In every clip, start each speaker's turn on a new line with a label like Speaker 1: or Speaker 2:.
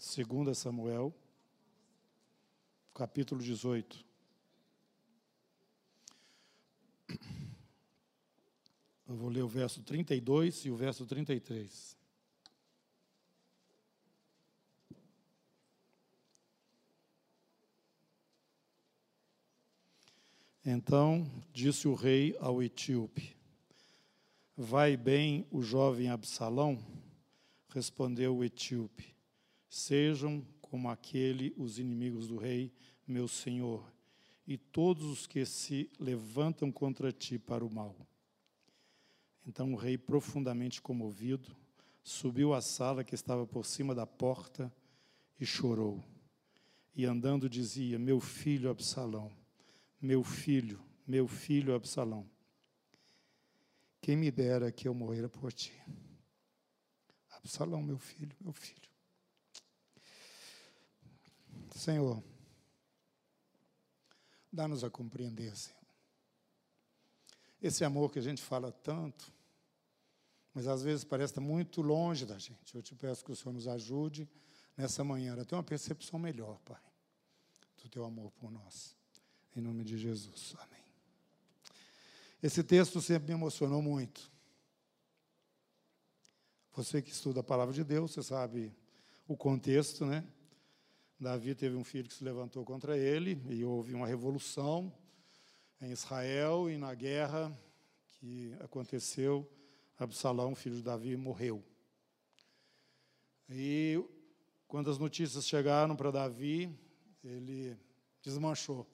Speaker 1: 2 Samuel, capítulo 18. Eu vou ler o verso 32 e o verso 33. Então disse o rei ao etíope: Vai bem o jovem Absalão? Respondeu o etíope: Sejam como aquele os inimigos do rei, meu senhor, e todos os que se levantam contra ti para o mal. Então o rei, profundamente comovido, subiu à sala que estava por cima da porta e chorou. E andando dizia: Meu filho Absalão, meu filho, meu filho Absalão, quem me dera que eu morrera por ti. Absalão, meu filho, meu filho. Senhor, dá-nos a compreender, Senhor. Esse amor que a gente fala tanto, mas às vezes parece estar muito longe da gente. Eu te peço que o Senhor nos ajude nessa manhã a ter uma percepção melhor, Pai, do teu amor por nós. Em nome de Jesus. Amém. Esse texto sempre me emocionou muito. Você que estuda a palavra de Deus, você sabe o contexto, né? Davi teve um filho que se levantou contra ele e houve uma revolução em Israel e na guerra que aconteceu, Absalão, filho de Davi, morreu. E quando as notícias chegaram para Davi, ele desmanchou.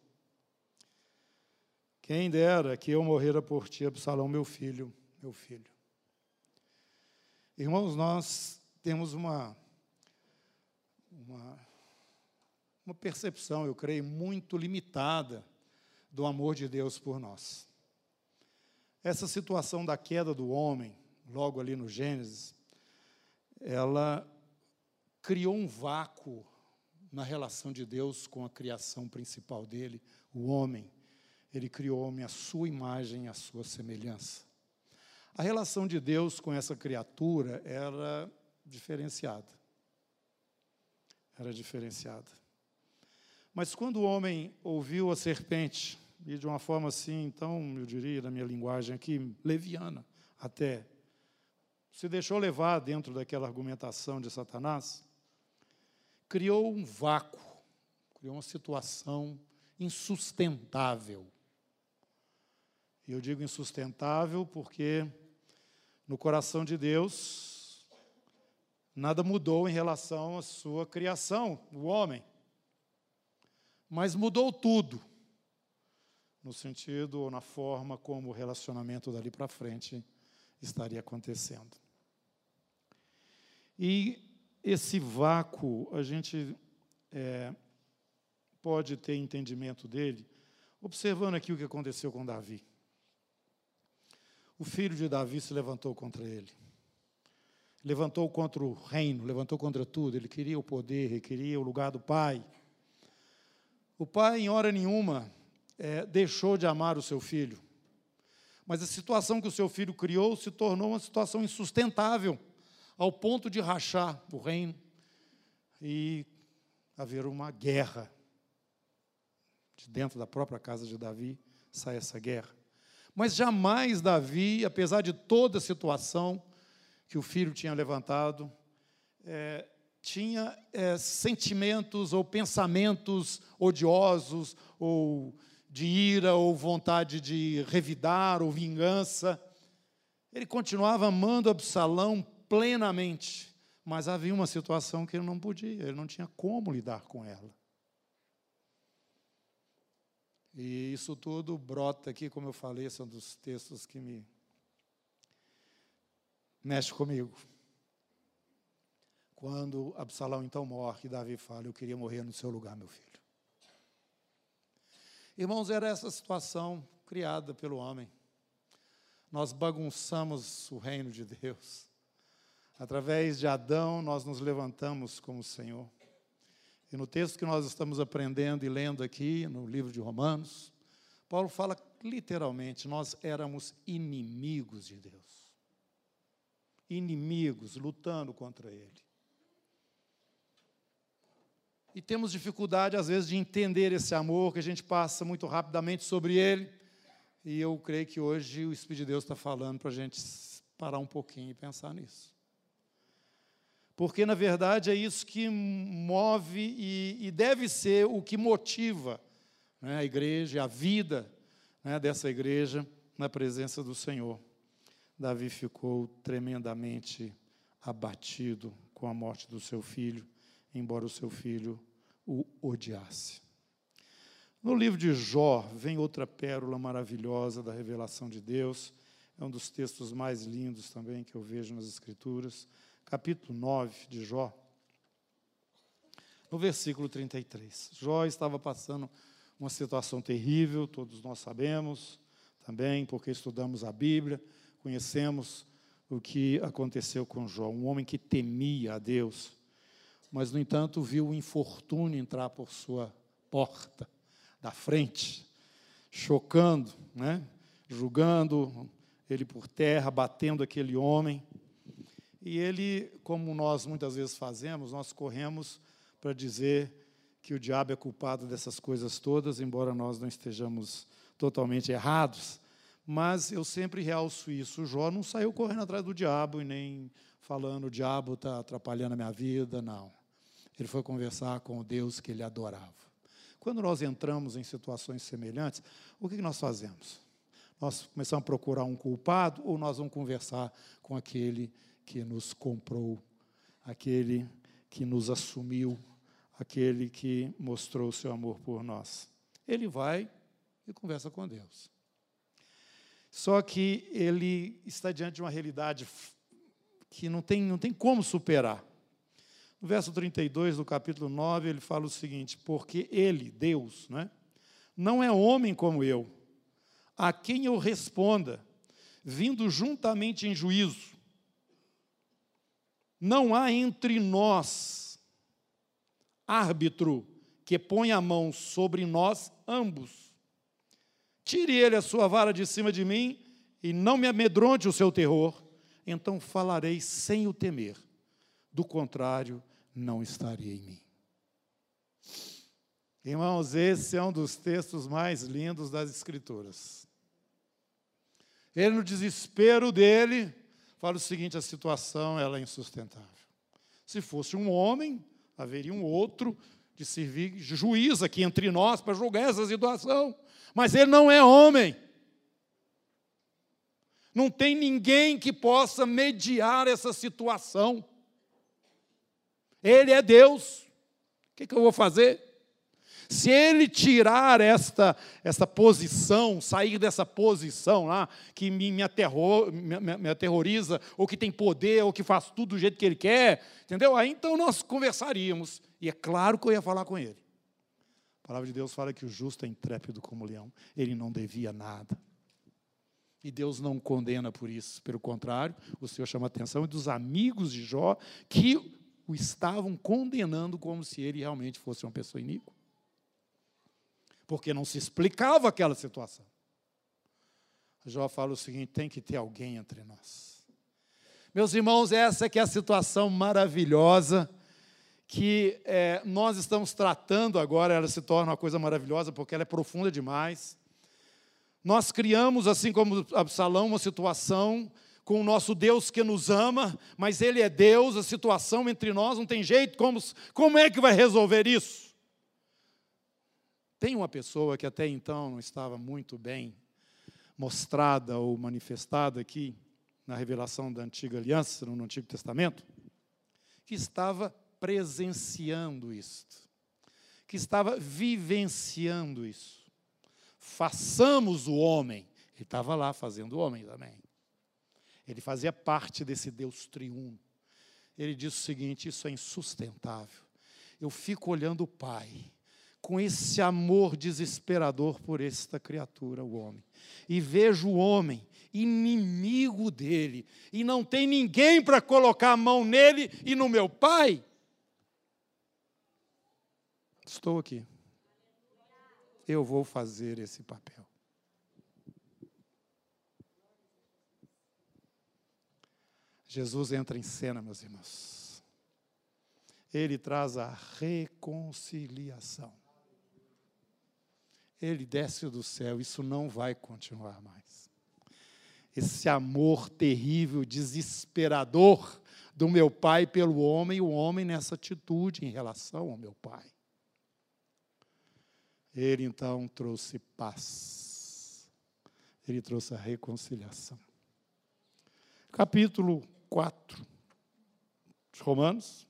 Speaker 1: Quem dera que eu morrera por ti, Absalão, meu filho, meu filho. Irmãos, nós temos uma, uma, uma percepção, eu creio, muito limitada do amor de Deus por nós. Essa situação da queda do homem, logo ali no Gênesis, ela criou um vácuo na relação de Deus com a criação principal dele, o homem ele criou homem à sua imagem, à sua semelhança. A relação de Deus com essa criatura era diferenciada. Era diferenciada. Mas quando o homem ouviu a serpente, e de uma forma assim, então, eu diria, na minha linguagem aqui, leviana até, se deixou levar dentro daquela argumentação de Satanás, criou um vácuo, criou uma situação insustentável. E eu digo insustentável porque no coração de Deus nada mudou em relação à sua criação, o homem. Mas mudou tudo no sentido ou na forma como o relacionamento dali para frente estaria acontecendo. E esse vácuo, a gente é, pode ter entendimento dele, observando aqui o que aconteceu com Davi o filho de Davi se levantou contra ele. Levantou contra o reino, levantou contra tudo. Ele queria o poder, ele queria o lugar do pai. O pai, em hora nenhuma, é, deixou de amar o seu filho. Mas a situação que o seu filho criou se tornou uma situação insustentável, ao ponto de rachar o reino e haver uma guerra. De dentro da própria casa de Davi sai essa guerra. Mas jamais Davi, apesar de toda a situação que o filho tinha levantado, é, tinha é, sentimentos ou pensamentos odiosos, ou de ira, ou vontade de revidar, ou vingança. Ele continuava amando Absalão plenamente, mas havia uma situação que ele não podia, ele não tinha como lidar com ela. E isso tudo brota aqui, como eu falei, são dos textos que me mexe comigo. Quando Absalão então morre, Davi fala: Eu queria morrer no seu lugar, meu filho. Irmãos, era essa situação criada pelo homem. Nós bagunçamos o reino de Deus. Através de Adão, nós nos levantamos como Senhor. E no texto que nós estamos aprendendo e lendo aqui, no livro de Romanos, Paulo fala literalmente: nós éramos inimigos de Deus. Inimigos, lutando contra Ele. E temos dificuldade, às vezes, de entender esse amor, que a gente passa muito rapidamente sobre ele. E eu creio que hoje o Espírito de Deus está falando para a gente parar um pouquinho e pensar nisso. Porque, na verdade, é isso que move e, e deve ser o que motiva né, a igreja, a vida né, dessa igreja na presença do Senhor. Davi ficou tremendamente abatido com a morte do seu filho, embora o seu filho o odiasse. No livro de Jó vem outra pérola maravilhosa da revelação de Deus. É um dos textos mais lindos também que eu vejo nas Escrituras. Capítulo 9 de Jó. No versículo 33. Jó estava passando uma situação terrível, todos nós sabemos também, porque estudamos a Bíblia, conhecemos o que aconteceu com Jó. Um homem que temia a Deus, mas, no entanto, viu o infortúnio entrar por sua porta da frente, chocando, né? julgando ele por terra, batendo aquele homem. E ele, como nós muitas vezes fazemos, nós corremos para dizer que o diabo é culpado dessas coisas todas, embora nós não estejamos totalmente errados. Mas eu sempre realço isso. O Jó não saiu correndo atrás do diabo e nem falando o diabo está atrapalhando a minha vida, não. Ele foi conversar com o Deus que ele adorava. Quando nós entramos em situações semelhantes, o que nós fazemos? Nós começamos a procurar um culpado ou nós vamos conversar com aquele que nos comprou, aquele que nos assumiu, aquele que mostrou o seu amor por nós? Ele vai e conversa com Deus. Só que ele está diante de uma realidade que não tem, não tem como superar. No verso 32 do capítulo 9, ele fala o seguinte: Porque ele, Deus, né, não é homem como eu, a quem eu responda, vindo juntamente em juízo. Não há entre nós árbitro que ponha a mão sobre nós ambos. Tire ele a sua vara de cima de mim e não me amedronte o seu terror, então falarei sem o temer do contrário, não estaria em mim. Irmãos, esse é um dos textos mais lindos das Escrituras. Ele, no desespero dele, fala o seguinte: a situação ela é insustentável. Se fosse um homem, haveria um outro de servir juiz aqui entre nós para julgar essa situação. Mas ele não é homem. Não tem ninguém que possa mediar essa situação. Ele é Deus. O que, que eu vou fazer? Se ele tirar esta, esta posição, sair dessa posição lá, que me, me, aterror, me, me, aterroriza, ou que tem poder, ou que faz tudo do jeito que ele quer, entendeu? Aí então nós conversaríamos. E é claro que eu ia falar com ele. A palavra de Deus fala que o justo é intrépido como leão. Ele não devia nada. E Deus não condena por isso. Pelo contrário, o Senhor chama a atenção dos amigos de Jó que o estavam condenando como se ele realmente fosse uma pessoa iníqua. Porque não se explicava aquela situação. Jó fala o seguinte: tem que ter alguém entre nós. Meus irmãos, essa que é a situação maravilhosa que é, nós estamos tratando agora, ela se torna uma coisa maravilhosa porque ela é profunda demais. Nós criamos, assim como Absalão, uma situação com o nosso Deus que nos ama, mas Ele é Deus, a situação entre nós não tem jeito, como, como é que vai resolver isso? Tem uma pessoa que até então não estava muito bem mostrada ou manifestada aqui na revelação da antiga aliança, no Antigo Testamento, que estava presenciando isto, que estava vivenciando isso façamos o homem. Ele estava lá fazendo o homem também. Ele fazia parte desse Deus triuno. Ele disse o seguinte: Isso é insustentável. Eu fico olhando o Pai, com esse amor desesperador por esta criatura, o homem, e vejo o homem inimigo dele, e não tem ninguém para colocar a mão nele e no meu Pai. Estou aqui eu vou fazer esse papel. Jesus entra em cena, meus irmãos. ele traz a reconciliação. Ele desce do céu, isso não vai continuar mais. Esse amor terrível, desesperador do meu pai pelo homem, o homem nessa atitude em relação ao meu pai. Ele então trouxe paz. Ele trouxe a reconciliação. Capítulo 4 de Romanos.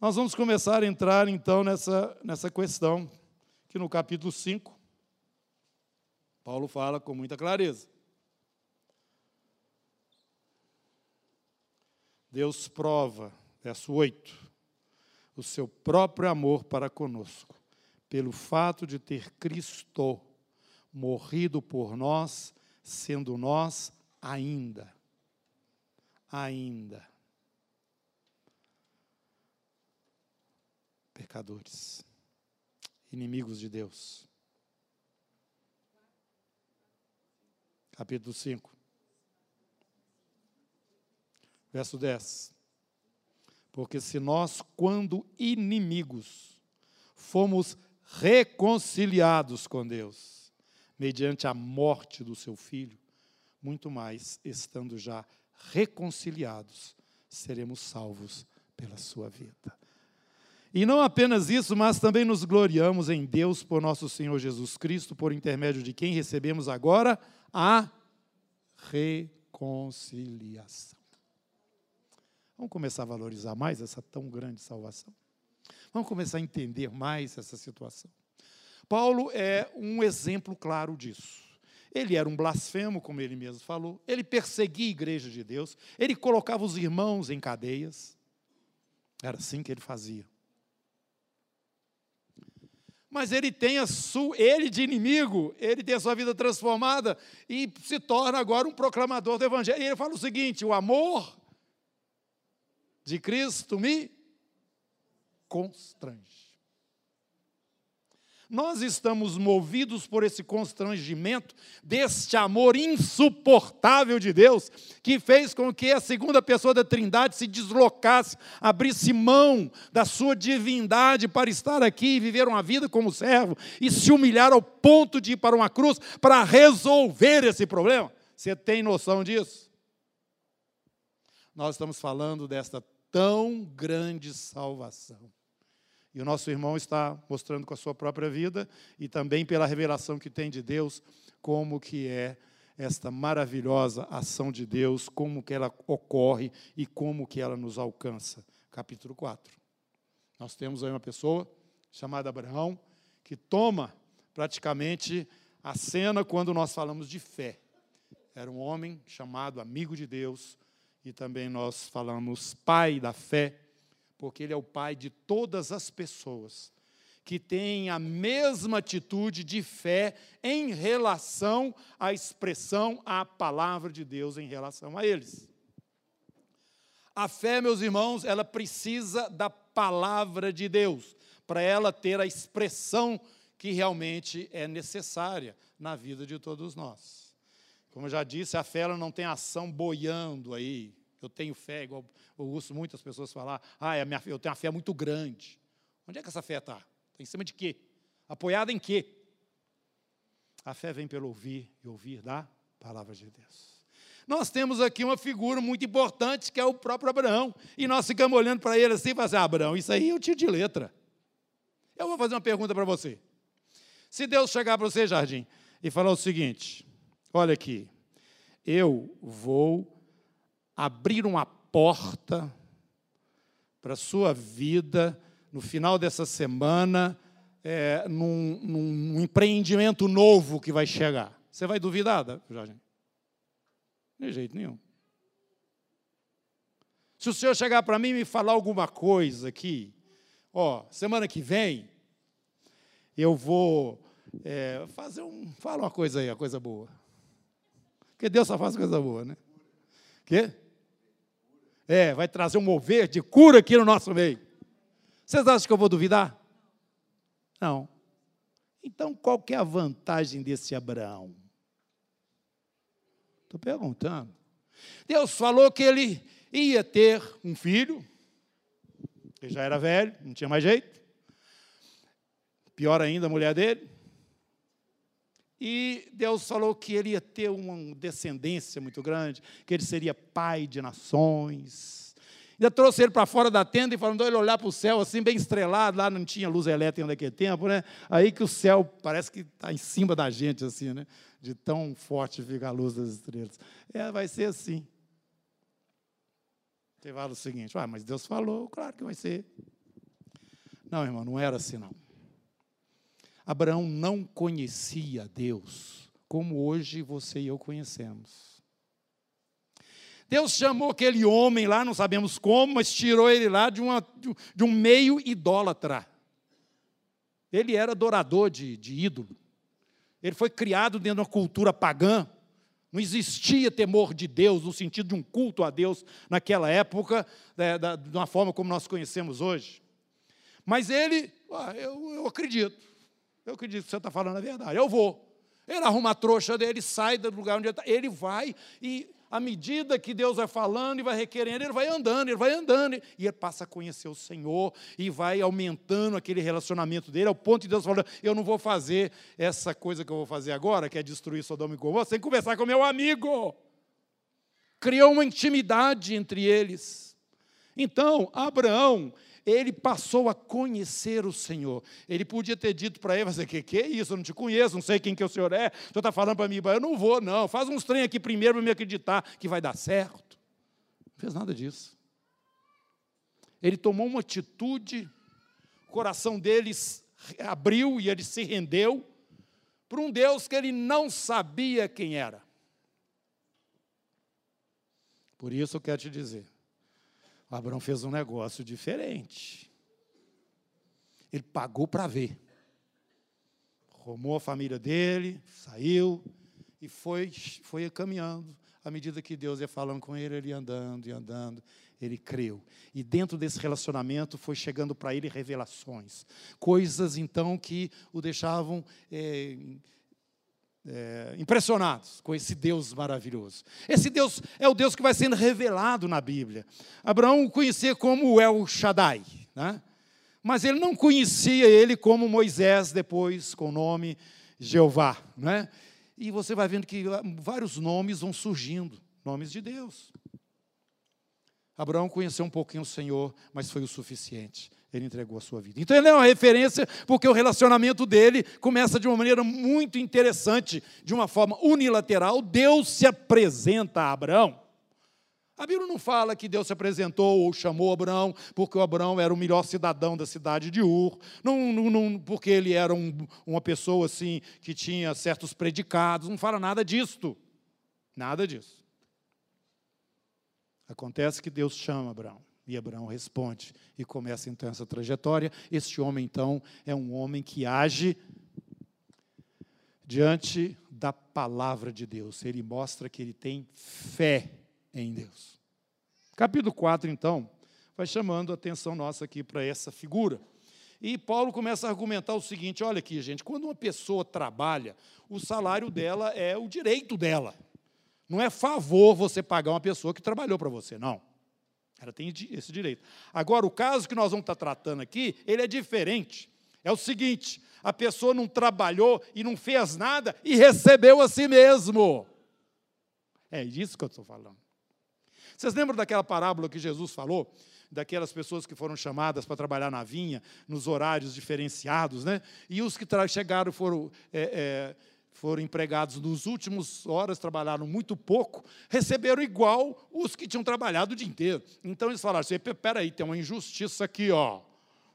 Speaker 1: Nós vamos começar a entrar então nessa, nessa questão, que no capítulo 5, Paulo fala com muita clareza. Deus prova, verso 8, o seu próprio amor para conosco, pelo fato de ter Cristo morrido por nós, sendo nós ainda, ainda pecadores, inimigos de Deus. Capítulo 5. Verso 10. Porque se nós, quando inimigos, fomos reconciliados com Deus, mediante a morte do seu filho, muito mais, estando já reconciliados, seremos salvos pela sua vida. E não apenas isso, mas também nos gloriamos em Deus por nosso Senhor Jesus Cristo, por intermédio de quem recebemos agora a reconciliação. Vamos começar a valorizar mais essa tão grande salvação. Vamos começar a entender mais essa situação. Paulo é um exemplo claro disso. Ele era um blasfemo, como ele mesmo falou. Ele perseguia a igreja de Deus. Ele colocava os irmãos em cadeias. Era assim que ele fazia. Mas ele tem a sua, ele de inimigo, ele tem a sua vida transformada e se torna agora um proclamador do evangelho. E ele fala o seguinte: o amor de Cristo me constrange. Nós estamos movidos por esse constrangimento, deste amor insuportável de Deus, que fez com que a segunda pessoa da Trindade se deslocasse, abrisse mão da sua divindade para estar aqui e viver uma vida como servo e se humilhar ao ponto de ir para uma cruz para resolver esse problema. Você tem noção disso? Nós estamos falando desta tão grande salvação. E o nosso irmão está mostrando com a sua própria vida e também pela revelação que tem de Deus, como que é esta maravilhosa ação de Deus, como que ela ocorre e como que ela nos alcança. Capítulo 4. Nós temos aí uma pessoa chamada Abraão que toma praticamente a cena quando nós falamos de fé. Era um homem chamado amigo de Deus, e também nós falamos pai da fé, porque ele é o pai de todas as pessoas que têm a mesma atitude de fé em relação à expressão, à palavra de Deus em relação a eles. A fé, meus irmãos, ela precisa da palavra de Deus para ela ter a expressão que realmente é necessária na vida de todos nós. Como eu já disse, a fé ela não tem ação boiando aí. Eu tenho fé, igual eu ouço muitas pessoas falar, ah, é minha, eu tenho uma fé muito grande. Onde é que essa fé está? Está em cima de quê? Apoiada em quê? A fé vem pelo ouvir e ouvir da palavra de Deus. Nós temos aqui uma figura muito importante que é o próprio Abraão. E nós ficamos olhando para ele assim e falamos assim, ah, Abraão, isso aí é o tiro de letra. Eu vou fazer uma pergunta para você. Se Deus chegar para você, Jardim, e falar o seguinte: Olha aqui, eu vou abrir uma porta para a sua vida no final dessa semana, é, num, num, empreendimento novo que vai chegar. Você vai duvidar, Jorge? De jeito nenhum. Se o senhor chegar para mim e me falar alguma coisa aqui, ó, semana que vem, eu vou é, fazer um. Fala uma coisa aí, uma coisa boa. Porque Deus só faz coisa boa, né? Quê? É, vai trazer um mover de cura aqui no nosso meio. Vocês acham que eu vou duvidar? Não. Então, qual que é a vantagem desse Abraão? Estou perguntando. Deus falou que ele ia ter um filho, Ele já era velho, não tinha mais jeito. Pior ainda, a mulher dele. E Deus falou que ele ia ter uma descendência muito grande, que ele seria pai de nações. Ainda trouxe ele para fora da tenda e falou, ele olhar para o céu assim, bem estrelado, lá não tinha luz elétrica naquele tempo, né? Aí que o céu parece que está em cima da gente, assim, né? De tão forte fica a luz das estrelas. É, vai ser assim. Você fala o seguinte, ah, mas Deus falou, claro que vai ser. Não, irmão, não era assim, não. Abraão não conhecia Deus como hoje você e eu conhecemos. Deus chamou aquele homem lá, não sabemos como, mas tirou ele lá de, uma, de um meio idólatra. Ele era adorador de, de ídolo. Ele foi criado dentro de uma cultura pagã. Não existia temor de Deus no sentido de um culto a Deus naquela época, né, da, de uma forma como nós conhecemos hoje. Mas ele, ah, eu, eu acredito. Eu acredito que você está falando a verdade. Eu vou. Ele arruma a trouxa dele, sai do lugar onde ele está. Ele vai e, à medida que Deus vai falando e vai requerendo, ele vai andando, ele vai andando. E ele passa a conhecer o Senhor e vai aumentando aquele relacionamento dele, ao ponto de Deus falando: Eu não vou fazer essa coisa que eu vou fazer agora, que é destruir Sodoma e Gomorra, sem conversar com meu amigo. Criou uma intimidade entre eles. Então, Abraão, ele passou a conhecer o Senhor. Ele podia ter dito para ele, que, que é isso? Eu não te conheço, não sei quem que o Senhor é. O Senhor está falando para mim, eu não vou, não. Faz uns trem aqui primeiro para me acreditar que vai dar certo. Não fez nada disso. Ele tomou uma atitude, o coração dele abriu e ele se rendeu para um Deus que ele não sabia quem era. Por isso eu quero te dizer, Abraão fez um negócio diferente. Ele pagou para ver. Romou a família dele, saiu e foi, foi caminhando. À medida que Deus ia falando com ele, ele ia andando e andando, ele creu. E dentro desse relacionamento foi chegando para ele revelações. Coisas, então, que o deixavam é, é, impressionados com esse Deus maravilhoso. Esse Deus é o Deus que vai sendo revelado na Bíblia. Abraão o conhecia como El Shaddai, né? mas ele não conhecia ele como Moisés, depois com o nome Jeová. Né? E você vai vendo que vários nomes vão surgindo nomes de Deus. Abraão conheceu um pouquinho o Senhor, mas foi o suficiente ele entregou a sua vida. Então ele é uma referência porque o relacionamento dele começa de uma maneira muito interessante, de uma forma unilateral. Deus se apresenta a Abraão. A Bíblia não fala que Deus se apresentou ou chamou Abraão porque o Abraão era o melhor cidadão da cidade de Ur, não, não, não porque ele era um, uma pessoa assim que tinha certos predicados, não fala nada disto. Nada disso. Acontece que Deus chama Abraão. E Abraão responde e começa então essa trajetória. Este homem, então, é um homem que age diante da palavra de Deus. Ele mostra que ele tem fé em Deus. Capítulo 4, então, vai chamando a atenção nossa aqui para essa figura. E Paulo começa a argumentar o seguinte: olha aqui, gente, quando uma pessoa trabalha, o salário dela é o direito dela. Não é favor você pagar uma pessoa que trabalhou para você, não. Ela tem esse direito. Agora, o caso que nós vamos estar tratando aqui, ele é diferente. É o seguinte: a pessoa não trabalhou e não fez nada e recebeu a si mesmo. É disso que eu estou falando. Vocês lembram daquela parábola que Jesus falou? Daquelas pessoas que foram chamadas para trabalhar na vinha, nos horários diferenciados, né? E os que chegaram foram. É, é, foram empregados nos últimos horas, trabalharam muito pouco, receberam igual os que tinham trabalhado o dia inteiro. Então eles falaram assim: peraí, tem uma injustiça aqui, ó.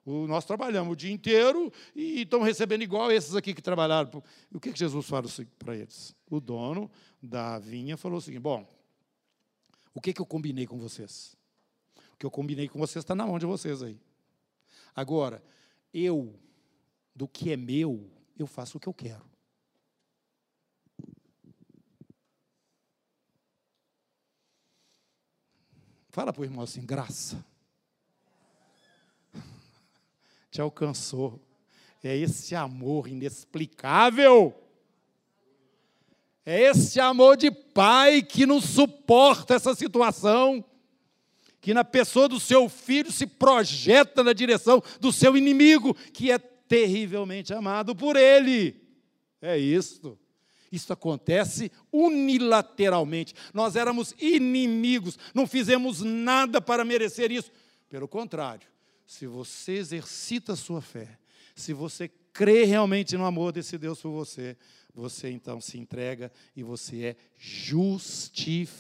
Speaker 1: Nós trabalhamos o dia inteiro e estão recebendo igual esses aqui que trabalharam. O que Jesus fala para eles? O dono da vinha falou assim: bom, o que, que eu combinei com vocês? O que eu combinei com vocês está na mão de vocês aí. Agora, eu, do que é meu, eu faço o que eu quero. Fala para o irmão assim, graça. Te alcançou. É esse amor inexplicável. É esse amor de pai que não suporta essa situação. que na pessoa do seu filho se projeta na direção do seu inimigo, que é terrivelmente amado por ele. É isto. Isso acontece unilateralmente. Nós éramos inimigos, não fizemos nada para merecer isso. Pelo contrário, se você exercita a sua fé, se você crê realmente no amor desse Deus por você, você então se entrega e você é justificado.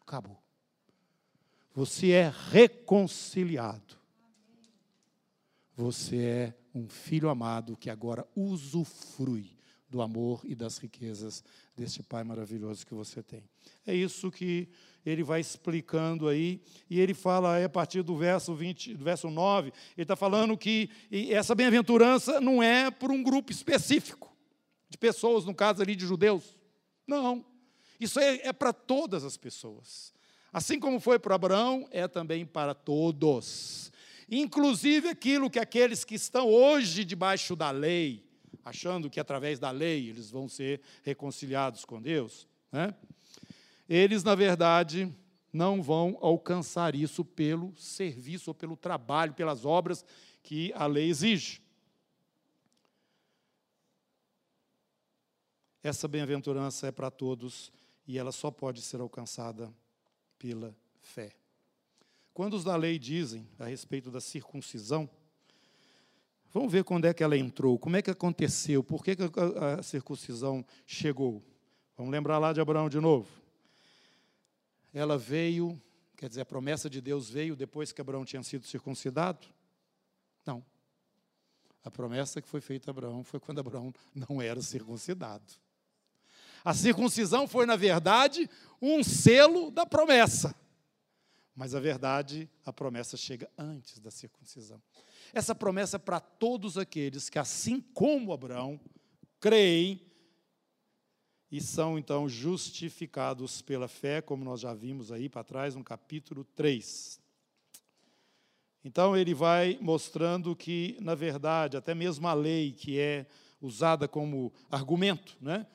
Speaker 1: Acabou. Você é reconciliado. Você é um filho amado que agora usufrui do amor e das riquezas deste Pai maravilhoso que você tem. É isso que ele vai explicando aí, e ele fala aí a partir do verso 20, do verso 9, ele está falando que essa bem-aventurança não é por um grupo específico de pessoas, no caso ali de judeus. Não. Isso é, é para todas as pessoas. Assim como foi para Abraão, é também para todos. Inclusive aquilo que aqueles que estão hoje debaixo da lei, achando que através da lei eles vão ser reconciliados com Deus, né? eles, na verdade, não vão alcançar isso pelo serviço ou pelo trabalho, pelas obras que a lei exige. Essa bem-aventurança é para todos e ela só pode ser alcançada pela fé. Quando os da lei dizem a respeito da circuncisão, Vamos ver quando é que ela entrou, como é que aconteceu, por que, a circuncisão chegou. Vamos lembrar lá de Abraão de novo. Ela veio, quer dizer, a promessa de Deus veio depois que Abraão tinha sido circuncidado? Não. A promessa que foi feita a Abraão foi quando Abraão não era circuncidado. A circuncisão foi, na verdade, um selo da promessa. Mas a verdade, a promessa chega antes da circuncisão. Essa promessa é para todos aqueles que, assim como Abraão, creem e são então justificados pela fé, como nós já vimos aí para trás no capítulo 3. Então ele vai mostrando que, na verdade, até mesmo a lei que é usada como argumento, né,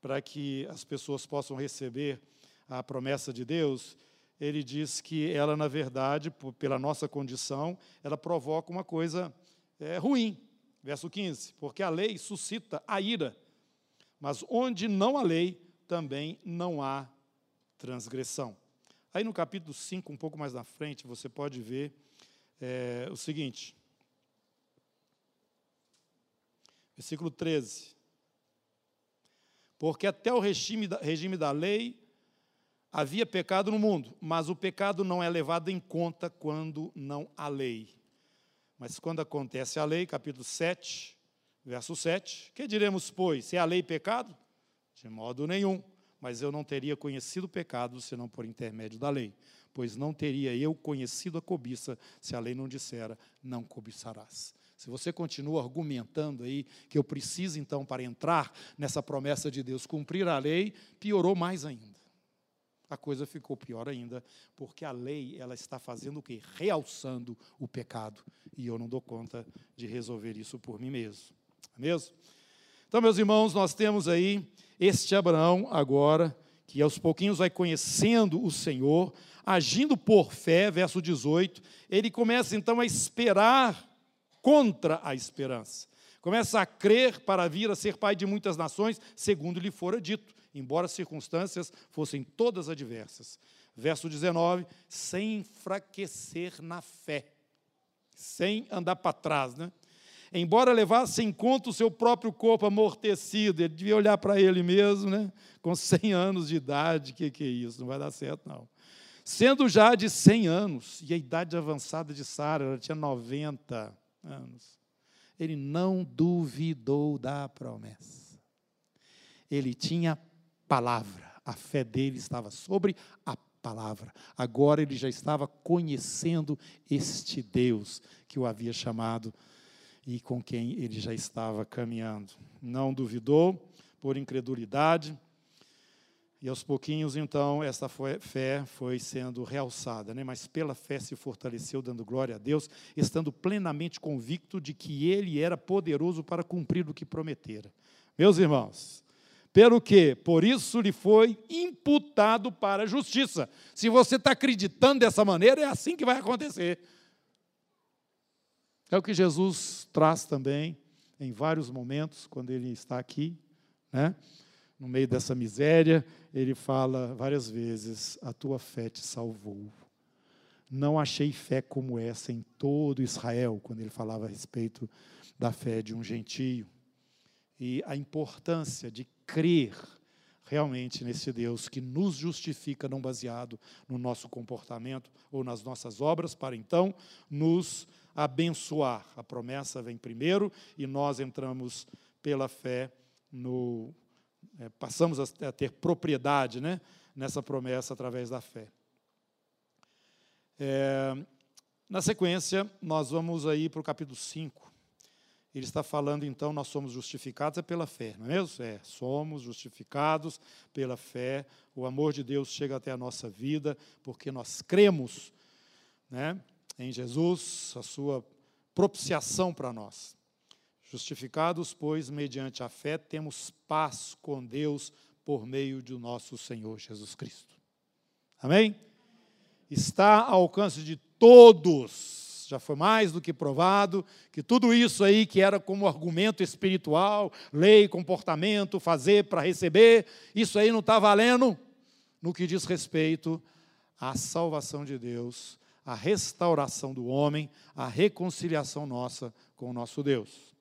Speaker 1: para que as pessoas possam receber a promessa de Deus, ele diz que ela, na verdade, pela nossa condição, ela provoca uma coisa é, ruim. Verso 15: Porque a lei suscita a ira, mas onde não há lei, também não há transgressão. Aí no capítulo 5, um pouco mais na frente, você pode ver é, o seguinte. Versículo 13. Porque até o regime da, regime da lei Havia pecado no mundo, mas o pecado não é levado em conta quando não há lei. Mas quando acontece a lei, capítulo 7, verso 7, que diremos, pois, se é a lei pecado? De modo nenhum, mas eu não teria conhecido o pecado senão por intermédio da lei, pois não teria eu conhecido a cobiça se a lei não dissera, não cobiçarás. Se você continua argumentando aí que eu preciso então para entrar nessa promessa de Deus cumprir a lei, piorou mais ainda a coisa ficou pior ainda, porque a lei ela está fazendo o quê? Realçando o pecado, e eu não dou conta de resolver isso por mim mesmo. É mesmo? Então, meus irmãos, nós temos aí este Abraão agora, que aos pouquinhos vai conhecendo o Senhor, agindo por fé, verso 18, ele começa então a esperar contra a esperança. Começa a crer para vir a ser pai de muitas nações, segundo lhe fora dito embora as circunstâncias fossem todas adversas. Verso 19: sem enfraquecer na fé, sem andar para trás, né? Embora levasse em conta o seu próprio corpo amortecido, ele devia olhar para ele mesmo, né? Com 100 anos de idade, que que é isso? Não vai dar certo, não. Sendo já de 100 anos, e a idade avançada de Sara, ela tinha 90 anos, ele não duvidou da promessa. Ele tinha palavra. A fé dele estava sobre a palavra. Agora ele já estava conhecendo este Deus que o havia chamado e com quem ele já estava caminhando. Não duvidou por incredulidade. E aos pouquinhos, então, essa fé foi sendo realçada, né? mas pela fé se fortaleceu, dando glória a Deus, estando plenamente convicto de que ele era poderoso para cumprir o que prometera. Meus irmãos, Pelo que? Por isso lhe foi imputado para a justiça. Se você está acreditando dessa maneira, é assim que vai acontecer. É o que Jesus traz também em vários momentos, quando ele está aqui, né? no meio dessa miséria, ele fala várias vezes: A tua fé te salvou. Não achei fé como essa em todo Israel, quando ele falava a respeito da fé de um gentio. E a importância de crer realmente nesse Deus que nos justifica, não baseado no nosso comportamento ou nas nossas obras, para então nos abençoar. A promessa vem primeiro e nós entramos pela fé no. É, passamos a, ter propriedade né, nessa promessa através da fé. É, na sequência, nós vamos aí para o capítulo 5. Ele está falando, então, nós somos justificados é pela fé, não é mesmo? É, somos justificados pela fé. O amor de Deus chega até a nossa vida porque nós cremos né, em Jesus, a sua propiciação para nós. Justificados, pois, mediante a fé, temos paz com Deus por meio do nosso Senhor Jesus Cristo. Amém? Está ao alcance de todos já foi mais do que provado que tudo isso aí que era como argumento espiritual, lei, comportamento, fazer para receber, isso aí não está valendo no que diz respeito à salvação de Deus, à restauração do homem, à reconciliação nossa com o nosso Deus.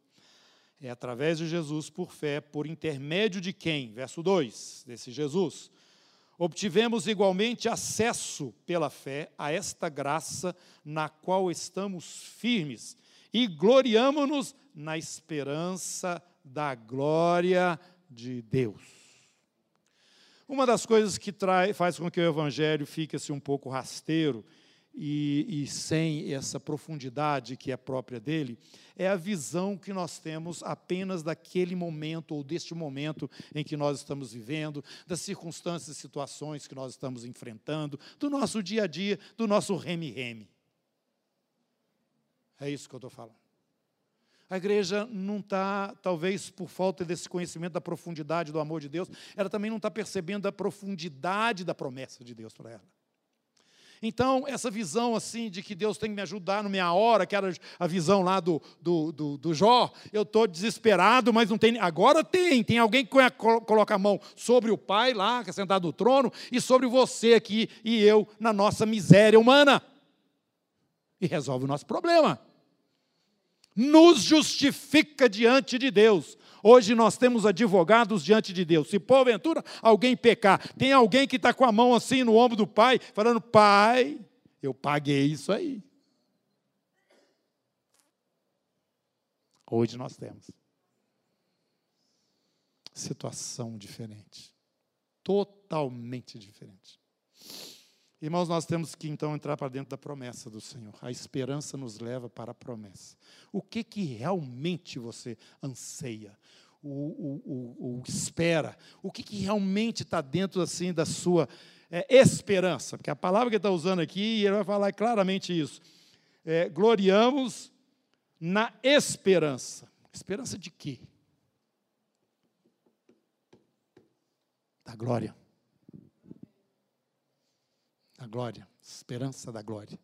Speaker 1: É através de Jesus, por fé, por intermédio de quem? Verso 2, desse Jesus obtivemos igualmente acesso pela fé a esta graça na qual estamos firmes e gloriamo-nos na esperança da glória de Deus. Uma das coisas que traz, faz com que o evangelho fique assim um pouco rasteiro e, e sem essa profundidade que é própria dele, é a visão que nós temos apenas daquele momento ou deste momento em que nós estamos vivendo, das circunstâncias e situações que nós estamos enfrentando, do nosso dia a dia, do nosso reme-reme. É isso que eu estou falando. A igreja não está, talvez por falta desse conhecimento da profundidade do amor de Deus, ela também não está percebendo a profundidade da promessa de Deus para ela. Então, essa visão assim de que Deus tem que me ajudar na minha hora, que era a visão lá do, do, do, do Jó, eu estou desesperado, mas não tem. Agora tem, tem alguém que coloca a mão sobre o Pai lá, que é sentado no trono, e sobre você aqui e eu na nossa miséria humana. E resolve o nosso problema. Nos justifica diante de Deus. Hoje nós temos advogados diante de Deus. Se porventura alguém pecar, tem alguém que está com a mão assim no ombro do pai, falando: Pai, eu paguei isso aí. Hoje nós temos situação diferente, totalmente diferente. Irmãos, nós temos que então entrar para dentro da promessa do Senhor. A esperança nos leva para a promessa. O que que realmente você anseia? O, o, o, o espera? O que, que realmente está dentro assim da sua é, esperança? Porque a palavra que ele está usando aqui, ele vai falar claramente isso. É, gloriamos na esperança. Esperança de quê? Da glória da glória, esperança da glória.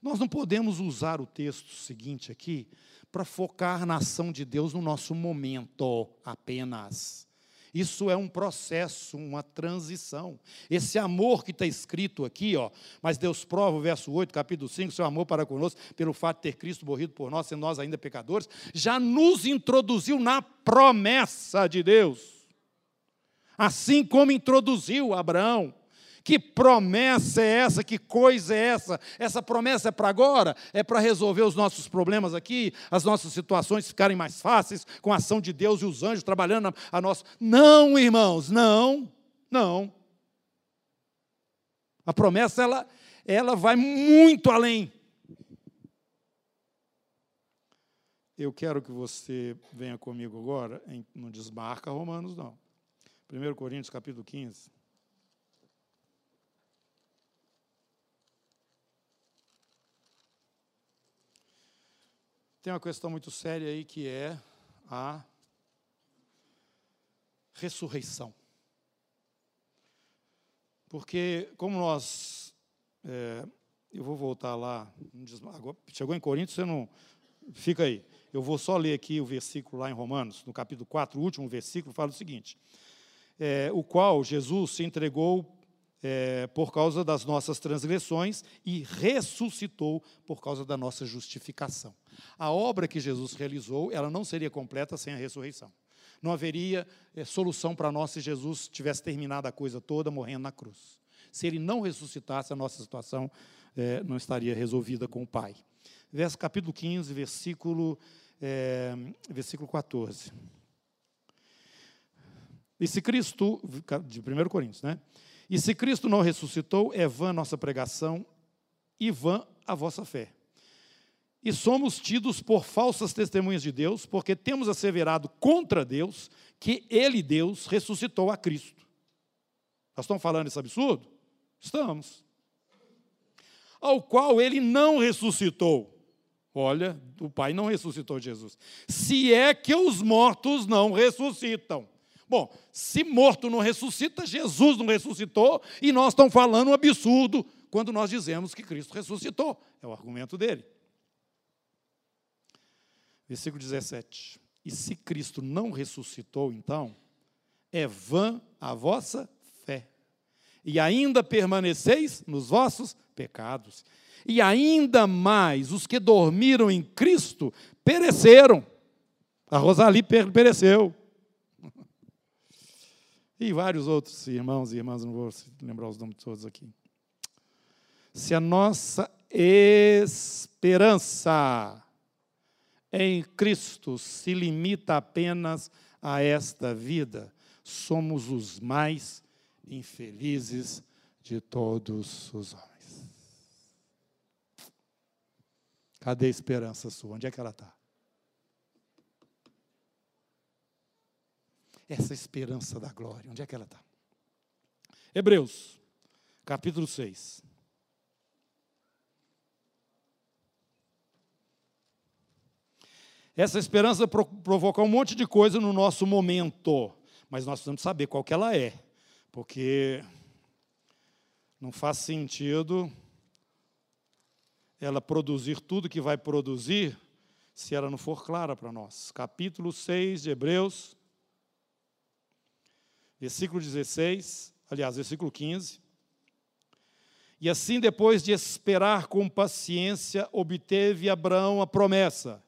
Speaker 1: Nós não podemos usar o texto seguinte aqui para focar na ação de Deus no nosso momento apenas. Isso é um processo, uma transição. Esse amor que está escrito aqui, ó, mas Deus prova, o verso 8, capítulo 5, seu amor para conosco, pelo fato de ter Cristo morrido por nós, sendo nós ainda pecadores, já nos introduziu na promessa de Deus. Assim como introduziu Abraão. Que promessa é essa? Que coisa é essa? Essa promessa é para agora? É para resolver os nossos problemas aqui, as nossas situações ficarem mais fáceis com a ação de Deus e os anjos trabalhando a, a nosso. Não, irmãos, não, não. A promessa ela, ela vai muito além. Eu quero que você venha comigo agora, não desmarca Romanos, não. 1 Coríntios capítulo 15. Tem uma questão muito séria aí que é a ressurreição. Porque, como nós. É, eu vou voltar lá. Chegou em Coríntios, você não. Fica aí. Eu vou só ler aqui o versículo lá em Romanos, no capítulo 4, o último versículo, fala o seguinte: é, O qual Jesus se entregou é, por causa das nossas transgressões e ressuscitou por causa da nossa justificação. A obra que Jesus realizou, ela não seria completa sem a ressurreição. Não haveria é, solução para nós se Jesus tivesse terminado a coisa toda morrendo na cruz. Se ele não ressuscitasse, a nossa situação é, não estaria resolvida com o Pai. Verso capítulo 15, versículo, é, versículo 14. E se Cristo, de 1 Coríntios, né? E se Cristo não ressuscitou, é vã nossa pregação e vã a vossa fé. E somos tidos por falsas testemunhas de Deus, porque temos asseverado contra Deus que Ele, Deus, ressuscitou a Cristo. Nós estamos falando esse absurdo? Estamos. Ao qual Ele não ressuscitou. Olha, o Pai não ressuscitou Jesus. Se é que os mortos não ressuscitam. Bom, se morto não ressuscita, Jesus não ressuscitou, e nós estamos falando um absurdo quando nós dizemos que Cristo ressuscitou. É o argumento dele. Versículo 17. E se Cristo não ressuscitou, então, é vã a vossa fé. E ainda permaneceis nos vossos pecados. E ainda mais os que dormiram em Cristo pereceram. A Rosali pereceu. E vários outros irmãos e irmãs, não vou lembrar os nomes de todos aqui. Se a nossa esperança em Cristo se limita apenas a esta vida, somos os mais infelizes de todos os homens. Cadê a esperança sua? Onde é que ela está? Essa esperança da glória? Onde é que ela está? Hebreus, capítulo 6. Essa esperança provoca um monte de coisa no nosso momento, mas nós precisamos saber qual que ela é, porque não faz sentido ela produzir tudo que vai produzir se ela não for clara para nós. Capítulo 6 de Hebreus, versículo 16, aliás, versículo 15. E assim, depois de esperar com paciência, obteve Abraão a promessa.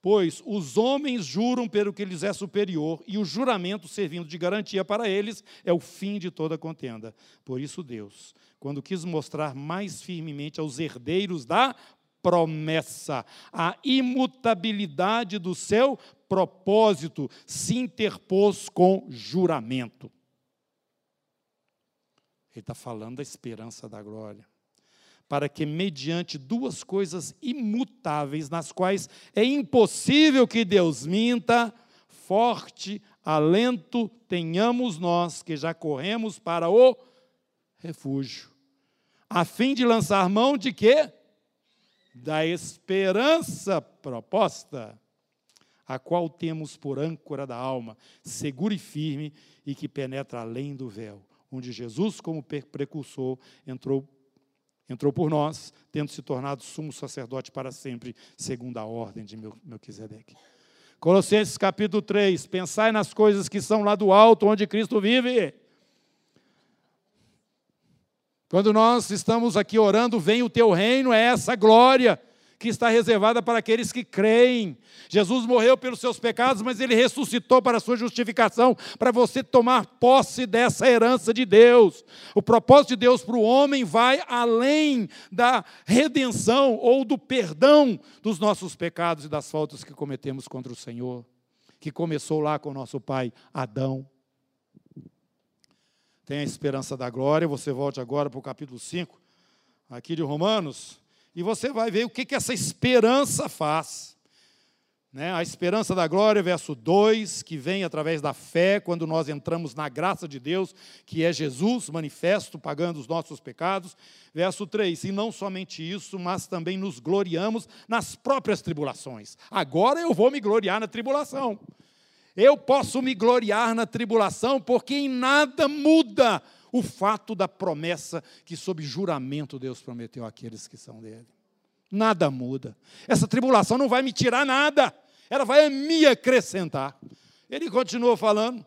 Speaker 1: Pois os homens juram pelo que lhes é superior, e o juramento, servindo de garantia para eles, é o fim de toda contenda. Por isso, Deus, quando quis mostrar mais firmemente aos herdeiros da promessa, a imutabilidade do seu propósito se interpôs com juramento. Ele está falando da esperança da glória. Para que, mediante duas coisas imutáveis, nas quais é impossível que Deus minta, forte alento tenhamos nós que já corremos para o refúgio, a fim de lançar mão de quê? Da esperança proposta a qual temos por âncora da alma, segura e firme e que penetra além do véu, onde Jesus, como precursor, entrou entrou por nós, tendo se tornado sumo sacerdote para sempre, segundo a ordem de Melquisedeque. Colossenses capítulo 3, pensai nas coisas que são lá do alto, onde Cristo vive. Quando nós estamos aqui orando, vem o teu reino, é essa glória que está reservada para aqueles que creem. Jesus morreu pelos seus pecados, mas ele ressuscitou para a sua justificação, para você tomar posse dessa herança de Deus. O propósito de Deus para o homem vai além da redenção ou do perdão dos nossos pecados e das faltas que cometemos contra o Senhor, que começou lá com o nosso pai Adão. Tem a esperança da glória, você volte agora para o capítulo 5, aqui de Romanos. E você vai ver o que, que essa esperança faz. Né? A esperança da glória, verso 2, que vem através da fé, quando nós entramos na graça de Deus, que é Jesus manifesto, pagando os nossos pecados. Verso 3: E não somente isso, mas também nos gloriamos nas próprias tribulações. Agora eu vou me gloriar na tribulação. Eu posso me gloriar na tribulação, porque em nada muda o fato da promessa que, sob juramento, Deus prometeu àqueles que são dele. Nada muda. Essa tribulação não vai me tirar nada, ela vai me acrescentar. Ele continuou falando,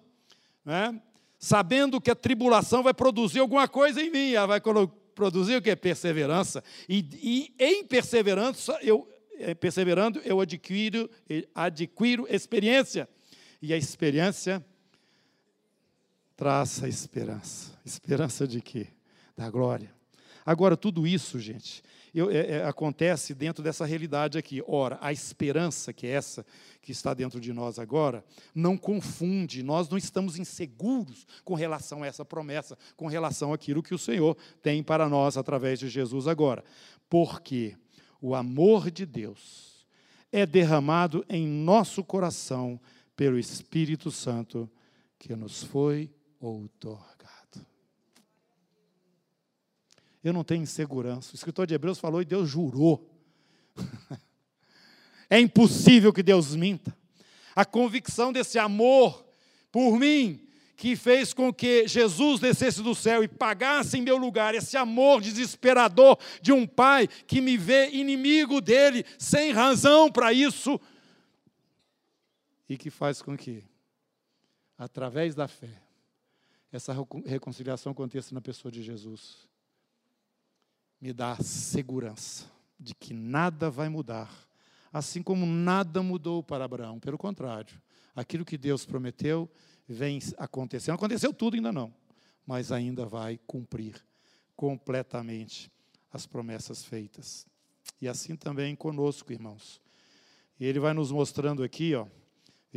Speaker 1: né? sabendo que a tribulação vai produzir alguma coisa em mim, ela vai produzir o que? Perseverança. E, e em perseverança, eu, eh, perseverando, eu adquiro, adquiro experiência. E a experiência traz a esperança. Esperança de quê? Da glória. Agora, tudo isso, gente, eu, é, é, acontece dentro dessa realidade aqui. Ora, a esperança, que é essa que está dentro de nós agora, não confunde, nós não estamos inseguros com relação a essa promessa, com relação àquilo que o Senhor tem para nós através de Jesus agora. Porque o amor de Deus é derramado em nosso coração pelo Espírito Santo que nos foi outorgado. Eu não tenho insegurança. O escritor de Hebreus falou e Deus jurou. é impossível que Deus minta. A convicção desse amor por mim, que fez com que Jesus descesse do céu e pagasse em meu lugar, esse amor desesperador de um pai que me vê inimigo dele, sem razão para isso, e que faz com que, através da fé, essa reconciliação aconteça na pessoa de Jesus. Me dá segurança de que nada vai mudar, assim como nada mudou para Abraão. Pelo contrário, aquilo que Deus prometeu vem acontecendo. Aconteceu tudo ainda não, mas ainda vai cumprir completamente as promessas feitas. E assim também conosco, irmãos. E ele vai nos mostrando aqui, ó,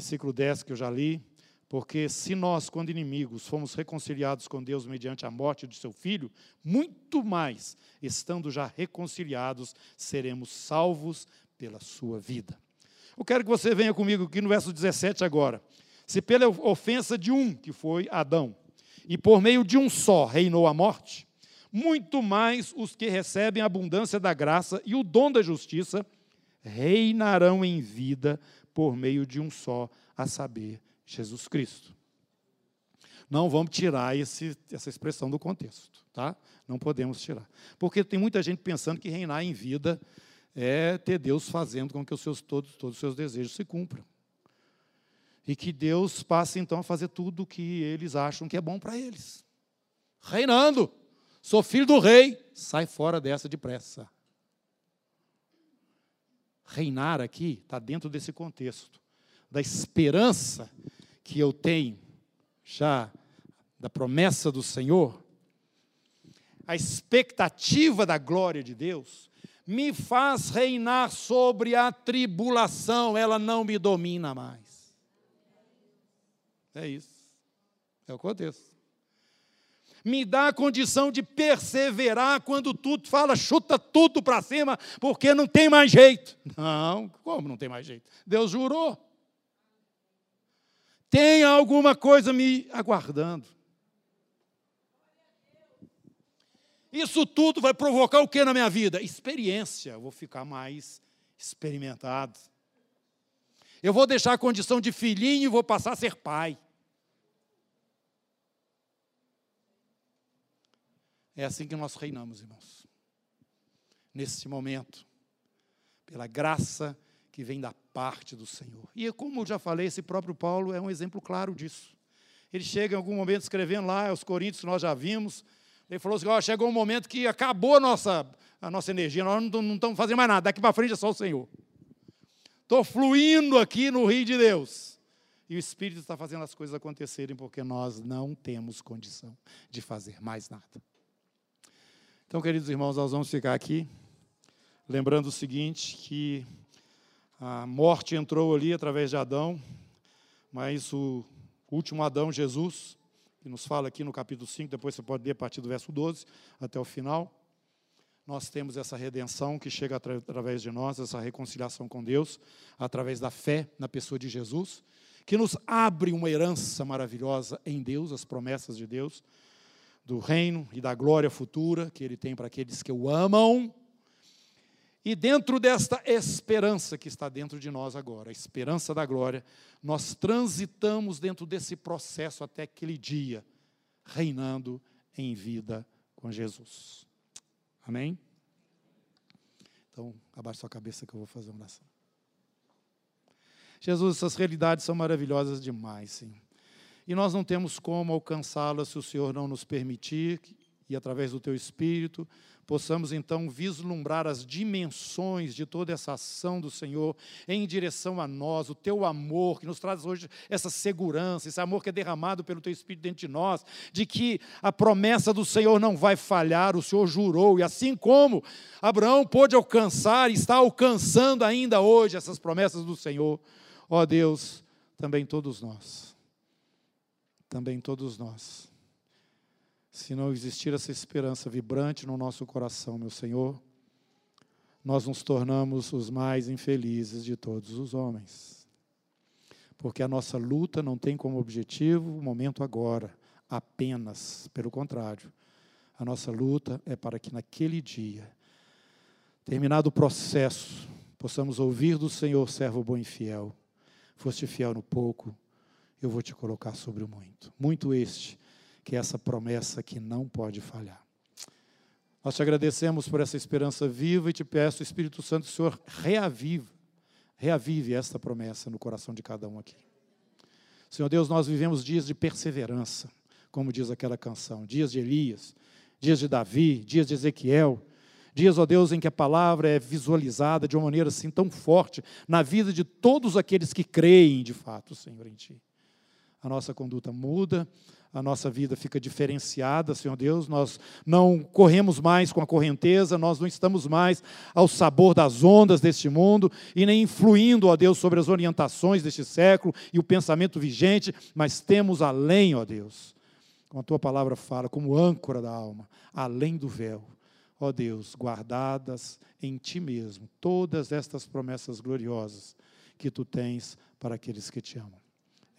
Speaker 1: versículo 10 que eu já li, porque se nós, quando inimigos, fomos reconciliados com Deus mediante a morte de seu filho, muito mais, estando já reconciliados, seremos salvos pela sua vida. Eu quero que você venha comigo aqui no verso 17 agora. Se pela ofensa de um, que foi Adão, e por meio de um só reinou a morte, muito mais os que recebem a abundância da graça e o dom da justiça reinarão em vida por meio de um só, a saber, Jesus Cristo. Não vamos tirar esse, essa expressão do contexto, tá? Não podemos tirar. Porque tem muita gente pensando que reinar em vida é ter Deus fazendo com que os seus, todos, todos os seus desejos se cumpram. E que Deus passe então a fazer tudo o que eles acham que é bom para eles. Reinando. Sou filho do rei. Sai fora dessa depressa. Reinar aqui está dentro desse contexto da esperança que eu tenho já da promessa do Senhor, a expectativa da glória de Deus, me faz reinar sobre a tribulação, ela não me domina mais. É isso. É o contexto. Me dá a condição de perseverar quando tudo fala, chuta tudo para cima, porque não tem mais jeito. Não, como não tem mais jeito? Deus jurou. Tem alguma coisa me aguardando. Isso tudo vai provocar o que na minha vida? Experiência. Eu vou ficar mais experimentado. Eu vou deixar a condição de filhinho e vou passar a ser pai. É assim que nós reinamos, irmãos. Nesse momento, pela graça que vem da parte do Senhor. E como eu já falei, esse próprio Paulo é um exemplo claro disso. Ele chega em algum momento escrevendo lá aos Coríntios nós já vimos, ele falou assim: oh, chegou um momento que acabou a nossa, a nossa energia, nós não, não estamos fazendo mais nada, daqui para frente é só o Senhor. Estou fluindo aqui no rio de Deus. E o Espírito está fazendo as coisas acontecerem porque nós não temos condição de fazer mais nada. Então, queridos irmãos, nós vamos ficar aqui lembrando o seguinte: que a morte entrou ali através de Adão, mas o último Adão, Jesus, que nos fala aqui no capítulo 5, depois você pode ler a partir do verso 12 até o final. Nós temos essa redenção que chega através de nós, essa reconciliação com Deus, através da fé na pessoa de Jesus, que nos abre uma herança maravilhosa em Deus, as promessas de Deus, do reino e da glória futura que Ele tem para aqueles que o amam E dentro desta esperança que está dentro de nós agora, a esperança da glória, nós transitamos dentro desse processo até aquele dia, reinando em vida com Jesus. Amém? Então, abaixe sua cabeça que eu vou fazer uma oração. Jesus, essas realidades são maravilhosas demais, sim. E nós não temos como alcançá-las se o Senhor não nos permitir, e através do Teu Espírito, possamos então vislumbrar as dimensões de toda essa ação do Senhor em direção a nós, o teu amor que nos traz hoje essa segurança, esse amor que é derramado pelo teu Espírito dentro de nós, de que a promessa do Senhor não vai falhar, o Senhor jurou, e assim como Abraão pôde alcançar, está alcançando ainda hoje essas promessas do Senhor, ó Deus, também todos nós, também todos nós se não existir essa esperança vibrante no nosso coração, meu Senhor, nós nos tornamos os mais infelizes de todos os homens. Porque a nossa luta não tem como objetivo o momento agora, apenas, pelo contrário. A nossa luta é para que naquele dia, terminado o processo, possamos ouvir do Senhor, servo bom e fiel. Foste fiel no pouco, eu vou te colocar sobre o muito. Muito este que é essa promessa que não pode falhar. Nós te agradecemos por essa esperança viva e te peço, Espírito Santo, o Senhor reavive, reavive esta promessa no coração de cada um aqui. Senhor Deus, nós vivemos dias de perseverança, como diz aquela canção, dias de Elias, dias de Davi, dias de Ezequiel, dias, ó Deus, em que a palavra é visualizada de uma maneira assim tão forte na vida de todos aqueles que creem de fato, Senhor, em Ti. A nossa conduta muda, a nossa vida fica diferenciada, Senhor Deus, nós não corremos mais com a correnteza, nós não estamos mais ao sabor das ondas deste mundo e nem influindo, ó Deus, sobre as orientações deste século e o pensamento vigente, mas temos além, ó Deus, como a tua palavra fala, como âncora da alma, além do véu, ó Deus, guardadas em ti mesmo, todas estas promessas gloriosas que tu tens para aqueles que te amam.